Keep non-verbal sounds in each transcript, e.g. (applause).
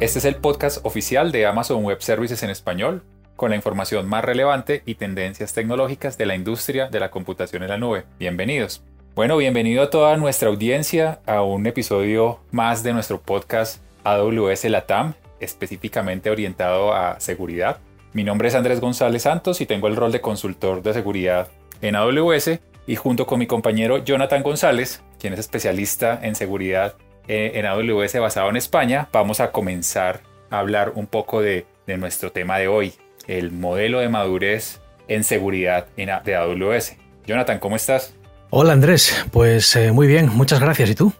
Este es el podcast oficial de Amazon Web Services en español, con la información más relevante y tendencias tecnológicas de la industria de la computación en la nube. Bienvenidos. Bueno, bienvenido a toda nuestra audiencia a un episodio más de nuestro podcast AWS Latam, específicamente orientado a seguridad. Mi nombre es Andrés González Santos y tengo el rol de consultor de seguridad en AWS y junto con mi compañero Jonathan González, quien es especialista en seguridad en AWS basado en España, vamos a comenzar a hablar un poco de, nuestro tema de hoy, el modelo de madurez en seguridad de AWS. Jonathan, ¿cómo estás? Hola Andrés, pues eh, muy bien, muchas gracias. ¿Y tú?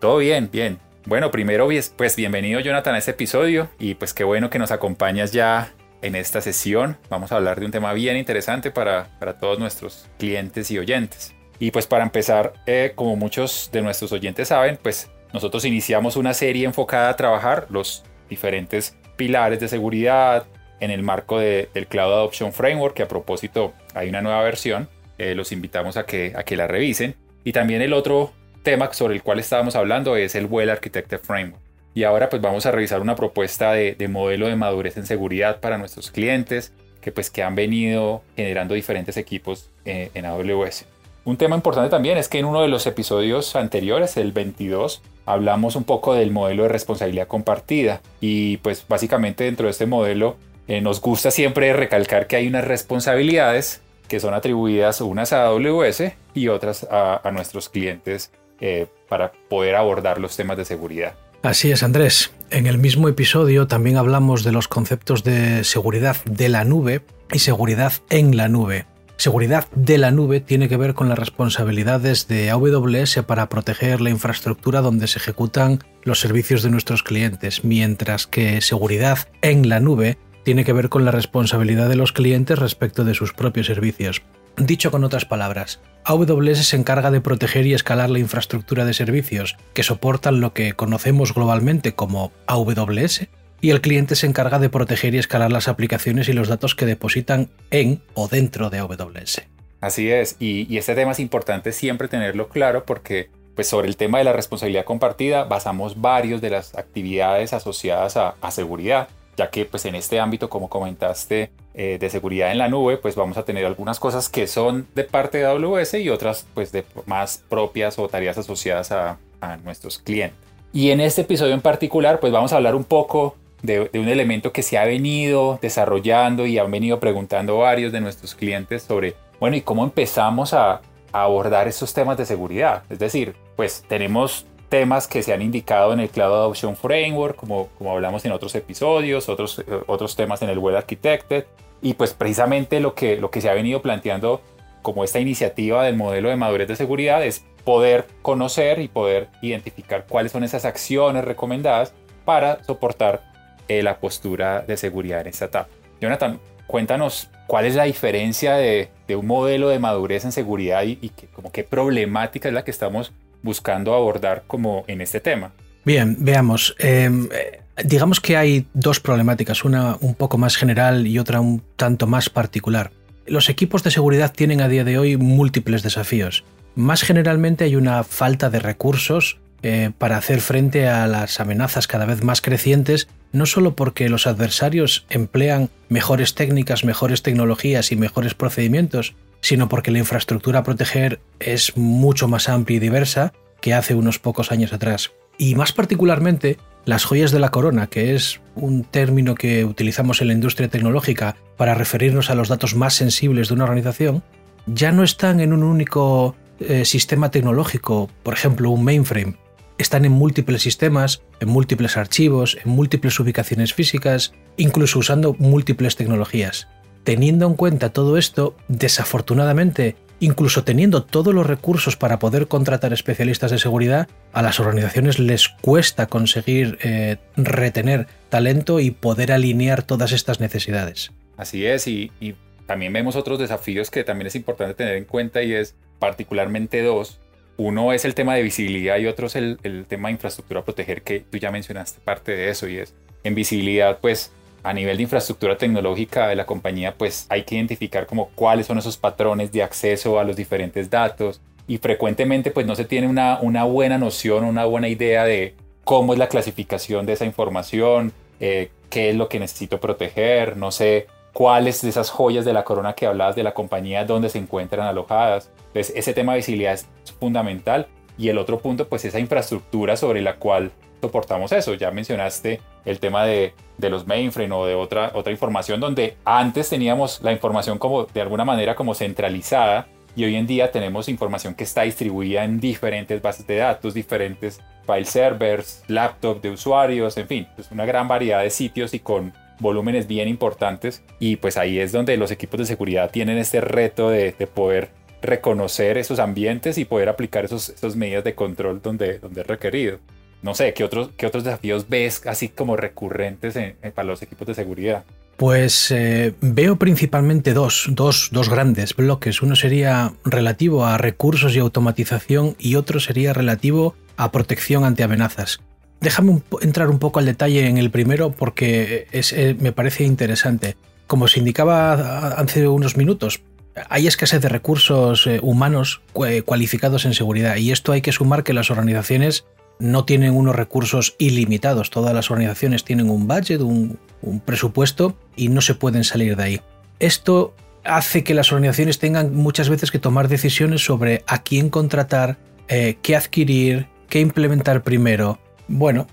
Todo bien, bien. Bueno, primero pues bienvenido Jonathan a este episodio y pues qué bueno que nos acompañas ya en esta sesión. Vamos a hablar de un tema bien interesante para, para todos nuestros clientes y oyentes. Y pues para empezar, eh, como muchos de nuestros oyentes saben, pues nosotros iniciamos una serie enfocada a trabajar los diferentes pilares de seguridad en el marco del Cloud Adoption Framework, que a propósito hay una nueva versión. Eh, los invitamos a que, a que la revisen. Y también el otro tema sobre el cual estábamos hablando es el Well Architected Framework. Y ahora pues vamos a revisar una propuesta de, modelo de madurez en seguridad para nuestros clientes que pues que han venido generando diferentes equipos eh, en AWS. Un tema importante también es que en uno de los episodios anteriores, el 22, hablamos un poco del modelo de responsabilidad compartida y pues básicamente dentro de este modelo eh, nos gusta siempre recalcar que hay unas responsabilidades que son atribuidas unas a AWS y otras a, nuestros clientes eh, para poder abordar los temas de seguridad. Así es, Andrés. En el mismo episodio también hablamos de los conceptos de seguridad de la nube y seguridad en la nube. Seguridad de la nube tiene que ver con las responsabilidades de AWS para proteger la infraestructura donde se ejecutan los servicios de nuestros clientes, mientras que seguridad en la nube tiene que ver con la responsabilidad de los clientes respecto de sus propios servicios. Dicho con otras palabras, AWS se encarga de proteger y escalar la infraestructura de servicios que soportan lo que conocemos globalmente como AWS y el cliente se encarga de proteger y escalar las aplicaciones y los datos que depositan en o dentro de AWS. Así es, y, este tema es importante siempre tenerlo claro porque pues sobre el tema de la responsabilidad compartida basamos varios de las actividades asociadas a, seguridad, ya que pues en este ámbito, como comentaste, eh, de seguridad en la nube, pues vamos a tener algunas cosas que son de parte de AWS y otras pues de más propias o tareas asociadas a, a nuestros clientes. Y en este episodio en particular, pues vamos a hablar un poco de, un elemento que se ha venido desarrollando y han venido preguntando varios de nuestros clientes sobre, bueno, ¿y cómo empezamos a, abordar estos temas de seguridad? Es decir, pues tenemos temas que se han indicado en el Cloud Adoption Framework, como, como hablamos en otros episodios, otros, otros temas en el Web Architected, y pues precisamente lo que, lo que se ha venido planteando como esta iniciativa del modelo de madurez de seguridad es poder conocer y poder identificar cuáles son esas acciones recomendadas para soportar eh, la postura de seguridad en esta etapa. Jonathan, cuéntanos cuál es la diferencia de, un modelo de madurez en seguridad y, como qué problemática es la que estamos buscando abordar como en este tema. Bien, veamos. Em, eh, digamos que hay dos problemáticas, una un poco más general y otra un tanto más particular. Los equipos de seguridad tienen a día de hoy múltiples desafíos. Más generalmente hay una falta de recursos eh, para hacer frente a las amenazas cada vez más crecientes, no solo porque los adversarios emplean mejores técnicas, mejores tecnologías y mejores procedimientos, sino porque la infraestructura a proteger es mucho más amplia y diversa que hace unos pocos años atrás. Y más particularmente, las joyas de la corona, que es un término que utilizamos en la industria tecnológica para referirnos a los datos más sensibles de una organización, ya no están en un único eh, sistema tecnológico, por ejemplo un mainframe, están en múltiples sistemas, en múltiples archivos, en múltiples ubicaciones físicas, incluso usando múltiples tecnologías. Teniendo en cuenta todo esto, desafortunadamente, incluso teniendo todos los recursos para poder contratar especialistas de seguridad, a las organizaciones les cuesta conseguir eh, retener talento y poder alinear todas estas necesidades. Así es, y, y también vemos otros desafíos que también es importante tener en cuenta y es particularmente dos uno es el tema de visibilidad y otro es el, tema de infraestructura a proteger, que tú ya mencionaste parte de eso y es en visibilidad, pues a nivel de infraestructura tecnológica de la compañía, pues hay que identificar como cuáles son esos patrones de acceso a los diferentes datos y frecuentemente pues no se tiene una, buena noción, una buena idea de cómo es la clasificación de esa información, eh, qué es lo que necesito proteger, no sé cuáles de esas joyas de la corona que hablabas de la compañía, dónde se encuentran alojadas. Entonces, ese tema de visibilidad es fundamental. Y el otro punto, pues esa infraestructura sobre la cual soportamos eso. Ya mencionaste el tema de, de los mainframe o de otra, otra información donde antes teníamos la información como de alguna manera como centralizada y hoy en día tenemos información que está distribuida en diferentes bases de datos, diferentes file servers, laptops de usuarios, en fin, es una gran variedad de sitios y con volúmenes bien importantes y pues ahí es donde los equipos de seguridad tienen este reto de, poder reconocer esos ambientes y poder aplicar esos, esos medidas de control donde, donde es requerido. No sé, ¿qué otros, qué otros desafíos ves así como recurrentes para los equipos de seguridad? Pues eh, veo principalmente dos, dos, dos, grandes bloques. Uno sería relativo a recursos y automatización y otro sería relativo a protección ante amenazas. Déjame entrar un poco al detalle en el primero porque es, eh, me parece interesante. Como se indicaba hace unos minutos, hay escasez de recursos eh, humanos cualificados en seguridad y esto hay que sumar que las organizaciones no tienen unos recursos ilimitados. Todas las organizaciones tienen un budget, un, presupuesto y no se pueden salir de ahí. Esto hace que las organizaciones tengan muchas veces que tomar decisiones sobre a quién contratar, eh, qué adquirir, qué implementar primero, bueno,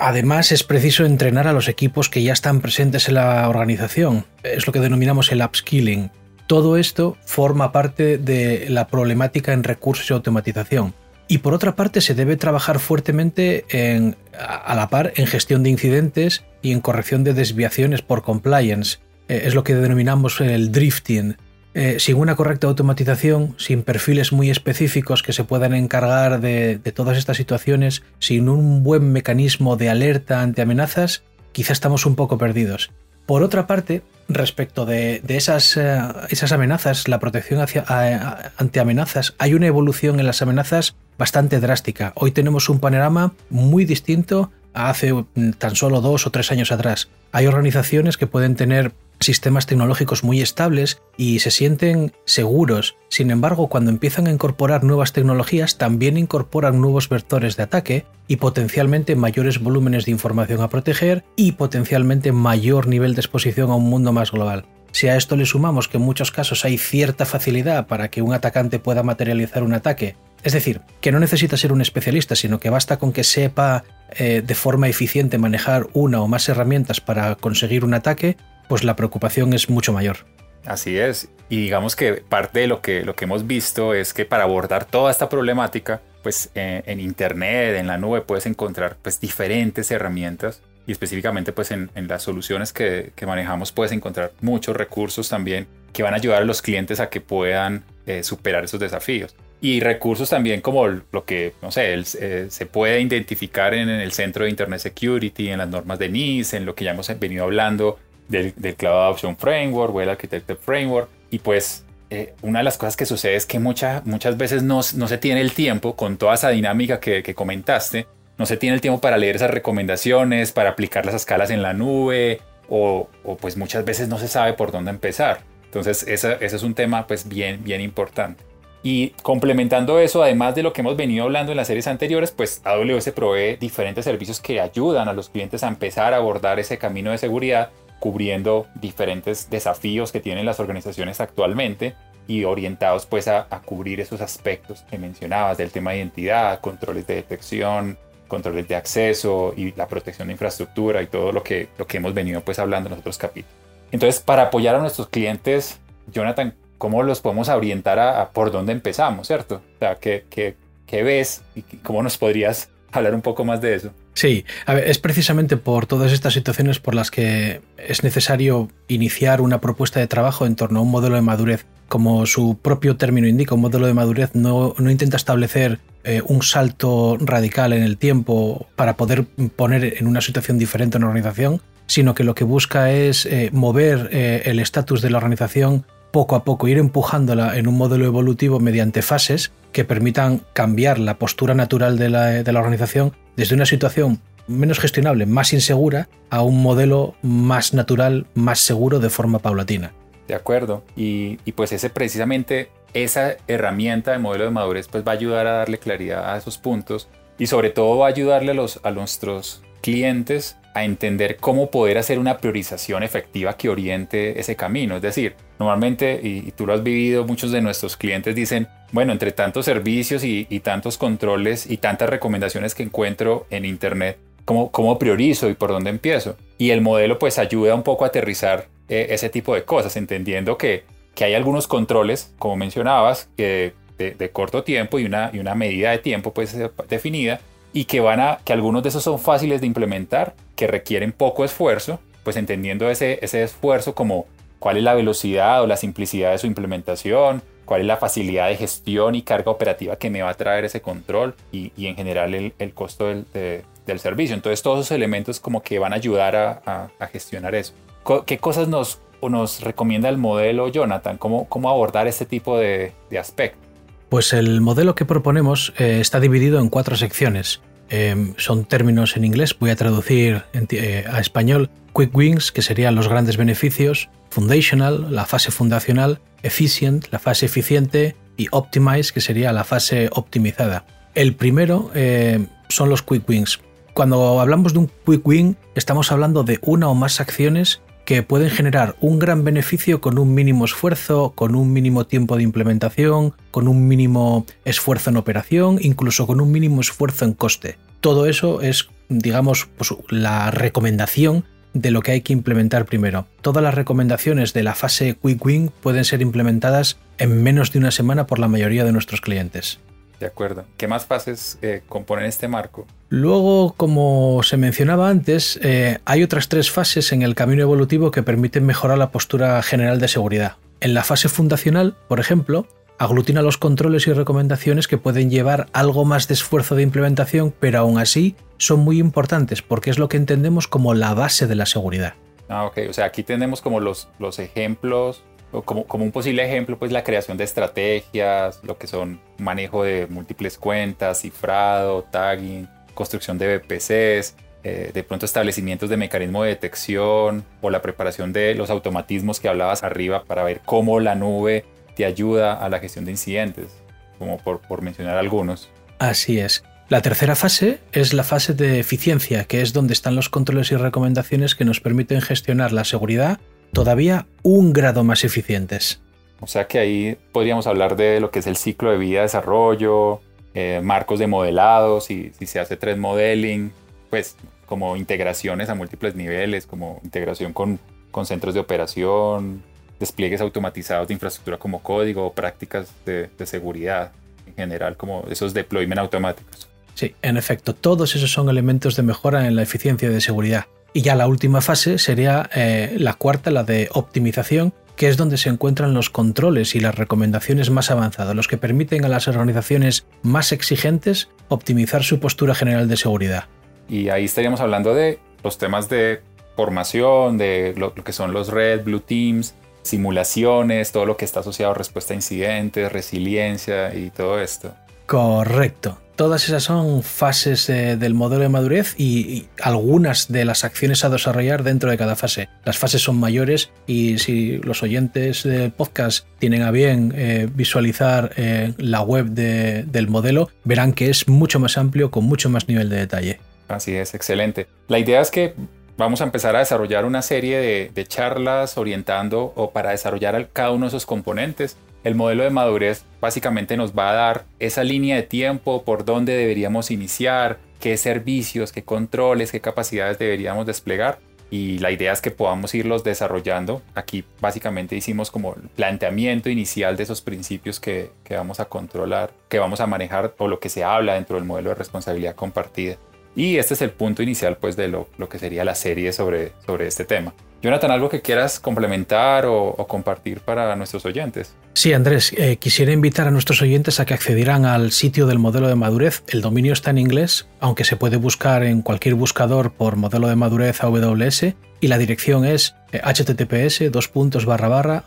además es preciso entrenar a los equipos que ya están presentes en la organización. Es lo que denominamos el upskilling. Todo esto forma parte de la problemática en recursos y automatización. Y por otra parte, se debe trabajar fuertemente en, a la par en gestión de incidentes y en corrección de desviaciones por compliance. Eh, es lo que denominamos el drifting. Eh, sin una correcta automatización, sin perfiles muy específicos que se puedan encargar de, todas estas situaciones, sin un buen mecanismo de alerta ante amenazas, quizá estamos un poco perdidos. Por otra parte, respecto de, esas, eh, esas, amenazas, la protección ante amenazas, hay una evolución en las amenazas bastante drástica. Hoy tenemos un panorama muy distinto a hace mm, tan solo dos o tres años atrás. Hay organizaciones que pueden tener sistemas tecnológicos muy estables y se sienten seguros. Sin embargo, cuando empiezan a incorporar nuevas tecnologías, también incorporan nuevos vectores de ataque y potencialmente mayores volúmenes de información a proteger y potencialmente mayor nivel de exposición a un mundo más global. Si a esto le sumamos que en muchos casos hay cierta facilidad para que un atacante pueda materializar un ataque, es decir, que no necesita ser un especialista, sino que basta con que sepa eh, de forma eficiente manejar una o más herramientas para conseguir un ataque, pues la preocupación es mucho mayor. Así es, y digamos que parte de lo que, lo que hemos visto es que para abordar toda esta problemática, pues eh, en Internet, en la nube, puedes encontrar pues diferentes herramientas y específicamente pues en, las soluciones que, manejamos puedes encontrar muchos recursos también que van a ayudar a los clientes a que puedan eh, superar esos desafíos. Y recursos también como lo que, no sé, eh, se puede identificar en, en, el Centro de Internet Security, en las normas de NIS, en lo que ya hemos venido hablando del, Cloud Adoption Framework o el Architected Framework. Y pues eh, una de las cosas que sucede es que muchas veces no, no, se tiene el tiempo con toda esa dinámica que, que, comentaste, no se tiene el tiempo para leer esas recomendaciones, para aplicar las escalas en la nube o, o pues muchas veces no se sabe por dónde empezar. Entonces ese, ese es un tema pues bien, bien importante. Y complementando eso, además de lo que hemos venido hablando en las series anteriores, pues AWS provee diferentes servicios que ayudan a los clientes a empezar a abordar ese camino de seguridad cubriendo diferentes desafíos que tienen las organizaciones actualmente y orientados pues a, cubrir esos aspectos que mencionabas del tema de identidad, controles de detección, controles de acceso y la protección de infraestructura y todo lo que, lo que hemos venido pues hablando en los otros capítulos. Entonces, para apoyar a nuestros clientes, Jonathan, ¿cómo los podemos orientar a, por dónde empezamos, cierto? O sea, ¿qué, ves y cómo nos podrías (laughs) hablar un poco más de eso? Sí, es precisamente por todas estas situaciones por las que es necesario iniciar una propuesta de trabajo en torno a un modelo de madurez. Como su propio término indica, un modelo de madurez no, intenta establecer eh, un salto radical en el tiempo para poder poner en una situación diferente una organización, sino que lo que busca es eh, mover eh, el estatus de la organización poco a poco, ir empujándola en un modelo evolutivo mediante fases que permitan cambiar la postura natural de la, organización desde una situación menos gestionable, más insegura, a un modelo más natural, más seguro de forma paulatina. De acuerdo. Y, pues ese precisamente, esa herramienta de modelo de madurez pues va a ayudar a darle claridad a esos puntos y sobre todo va a ayudarle a, los, a nuestros clientes a entender cómo poder hacer una priorización efectiva que oriente ese camino. Es decir, normalmente, y, tú lo has vivido, muchos de nuestros clientes dicen, bueno, entre tantos servicios y, tantos controles y tantas recomendaciones que encuentro en Internet, ¿cómo, ¿cómo, priorizo y por dónde empiezo? Y el modelo pues ayuda un poco a aterrizar eh, ese tipo de cosas, entendiendo que, que hay algunos controles, como mencionabas, que de, corto tiempo y una, y una medida de tiempo pues definida y que van a que algunos de esos son fáciles de implementar, que requieren poco esfuerzo, pues entendiendo ese, ese esfuerzo como cuál es la velocidad o la simplicidad de su implementación, cuál es la facilidad de gestión y carga operativa que me va a traer ese control y, y en general el, el costo del, del, servicio. Entonces todos esos elementos como que van a ayudar a, a, gestionar eso. ¿Qué cosas nos, nos recomienda el modelo Jonathan? ¿Cómo, cómo abordar este tipo de, de aspectos? Pues el modelo que proponemos eh, está dividido en cuatro secciones. Em, son términos en inglés, voy a traducir eh, a español. Quick Wins, que serían los grandes beneficios, Foundational, la fase fundacional, Efficient, la fase eficiente, y Optimize, que sería la fase optimizada. El primero eh, son los Quick Wins. Cuando hablamos de un Quick Win, estamos hablando de una o más acciones que pueden generar un gran beneficio con un mínimo esfuerzo, con un mínimo tiempo de implementación, con un mínimo esfuerzo en operación, incluso con un mínimo esfuerzo en coste. Todo eso es, digamos, pues, la recomendación de lo que hay que implementar primero. Todas las recomendaciones de la fase Quick Win pueden ser implementadas en menos de una semana por la mayoría de nuestros clientes. De acuerdo. ¿Qué más fases eh, componen este marco? Luego, como se mencionaba antes, eh, hay otras tres fases en el camino evolutivo que permiten mejorar la postura general de seguridad. En la fase fundacional, por ejemplo, aglutina los controles y recomendaciones que pueden llevar algo más de esfuerzo de implementación, pero aún así son muy importantes porque es lo que entendemos como la base de la seguridad. Ah, ok. O sea, aquí tenemos como los, los ejemplos como, un posible ejemplo, pues la creación de estrategias, lo que son manejo de múltiples cuentas, cifrado, tagging, construcción de VPCs, eh, de pronto establecimientos de mecanismo de detección o la preparación de los automatismos que hablabas arriba para ver cómo la nube te ayuda a la gestión de incidentes, como por mencionar algunos. Así es. La tercera fase es la fase de eficiencia, que es donde están los controles y recomendaciones que nos permiten gestionar la seguridad todavía un grado más eficientes. O sea que ahí podríamos hablar de lo que es el ciclo de vida, desarrollo, eh, marcos de modelado, si, si se hace 3 modeling, pues como integraciones a múltiples niveles, como integración con, con centros de operación, despliegues automatizados de infraestructura como código, prácticas de, de seguridad en general, como esos deployment automáticos. Sí, en efecto, todos esos son elementos de mejora en la eficiencia de seguridad. Y ya la última fase sería eh, la cuarta, la de optimización, que es donde se encuentran los controles y las recomendaciones más avanzadas, los que permiten a las organizaciones más exigentes optimizar su postura general de seguridad. Y ahí estaríamos hablando de los temas de formación, de lo, que son los red, blue teams, simulaciones, todo lo que está asociado a respuesta a incidentes, resiliencia y todo esto. Correcto. Todas esas son fases del modelo de madurez y, algunas de las acciones a desarrollar dentro de cada fase. Las fases son mayores y si los oyentes del podcast tienen a bien eh, visualizar eh, la web del modelo, verán que es mucho más amplio con mucho más nivel de detalle. Así es, excelente. La idea es que vamos a empezar a desarrollar una serie de, de charlas orientando o para desarrollar cada uno de esos componentes el modelo de madurez básicamente nos va a dar esa línea de tiempo por dónde deberíamos iniciar, qué servicios, qué controles, qué capacidades deberíamos desplegar y la idea es que podamos irlos desarrollando. Aquí básicamente hicimos como el planteamiento inicial de esos principios que, vamos a controlar, que vamos a manejar o lo que se habla dentro del modelo de responsabilidad compartida. Y este es el punto inicial pues de lo, que sería la serie sobre, sobre este tema. Jonathan, ¿algo que quieras complementar o, compartir para nuestros oyentes? Sí, Andrés, eh, quisiera invitar a nuestros oyentes a que accedieran al sitio del modelo de madurez. El dominio está en inglés, aunque se puede buscar en cualquier buscador por modelo de madurez AWS y la dirección es eh, https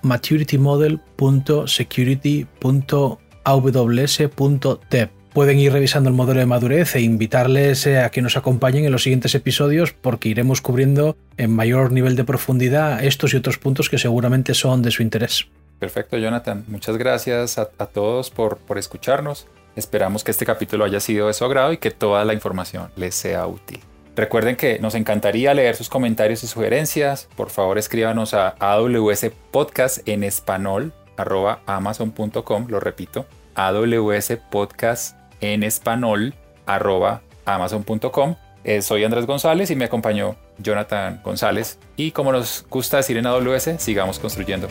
maturity.security.aws.dev pueden ir revisando el modelo de madurez e invitarles eh, a que nos acompañen en los siguientes episodios porque iremos cubriendo en mayor nivel de profundidad estos y otros puntos que seguramente son de su interés. Perfecto, Jonathan. Muchas gracias a, todos por, por escucharnos Esperamos que este capítulo haya sido de su agrado y que toda la información les sea útil. Recuerden que nos encantaría leer sus comentarios y sugerencias. Por favor, escríbanos a AWS Podcast en español arroba amazon.com. Lo repito, AWS Podcast en español arroba amazon.com. Eh, soy Andrés González y me acompañó Jonathan González. Y como nos gusta decir en AWS, sigamos construyendo.